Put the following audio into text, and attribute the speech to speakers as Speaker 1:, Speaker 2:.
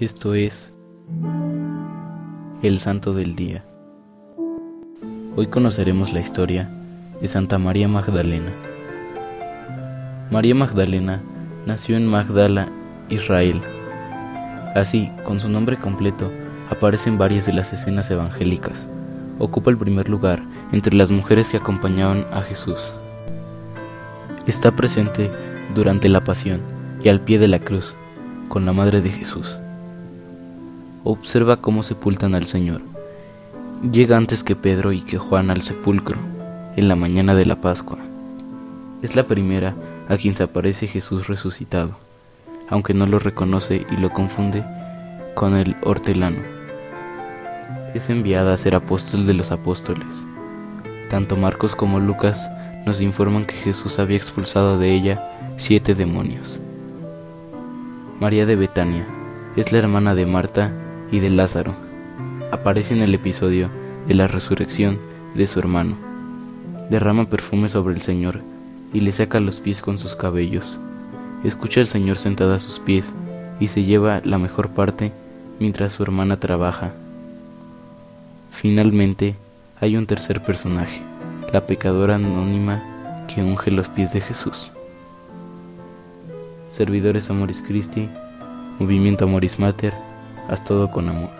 Speaker 1: Esto es el Santo del Día. Hoy conoceremos la historia de Santa María Magdalena. María Magdalena nació en Magdala, Israel. Así, con su nombre completo, aparecen varias de las escenas evangélicas. Ocupa el primer lugar entre las mujeres que acompañaban a Jesús. Está presente durante la pasión y al pie de la cruz con la Madre de Jesús. Observa cómo sepultan al Señor. Llega antes que Pedro y que Juan al sepulcro, en la mañana de la Pascua. Es la primera a quien se aparece Jesús resucitado, aunque no lo reconoce y lo confunde con el hortelano. Es enviada a ser apóstol de los apóstoles. Tanto Marcos como Lucas nos informan que Jesús había expulsado de ella siete demonios. María de Betania es la hermana de Marta y de Lázaro. Aparece en el episodio de la resurrección de su hermano. Derrama perfume sobre el Señor y le saca los pies con sus cabellos. Escucha al Señor sentada a sus pies y se lleva la mejor parte mientras su hermana trabaja. Finalmente, hay un tercer personaje, la pecadora anónima que unge los pies de Jesús. Servidores Amoris Christi, Movimiento Amoris Mater, haz todo con amor.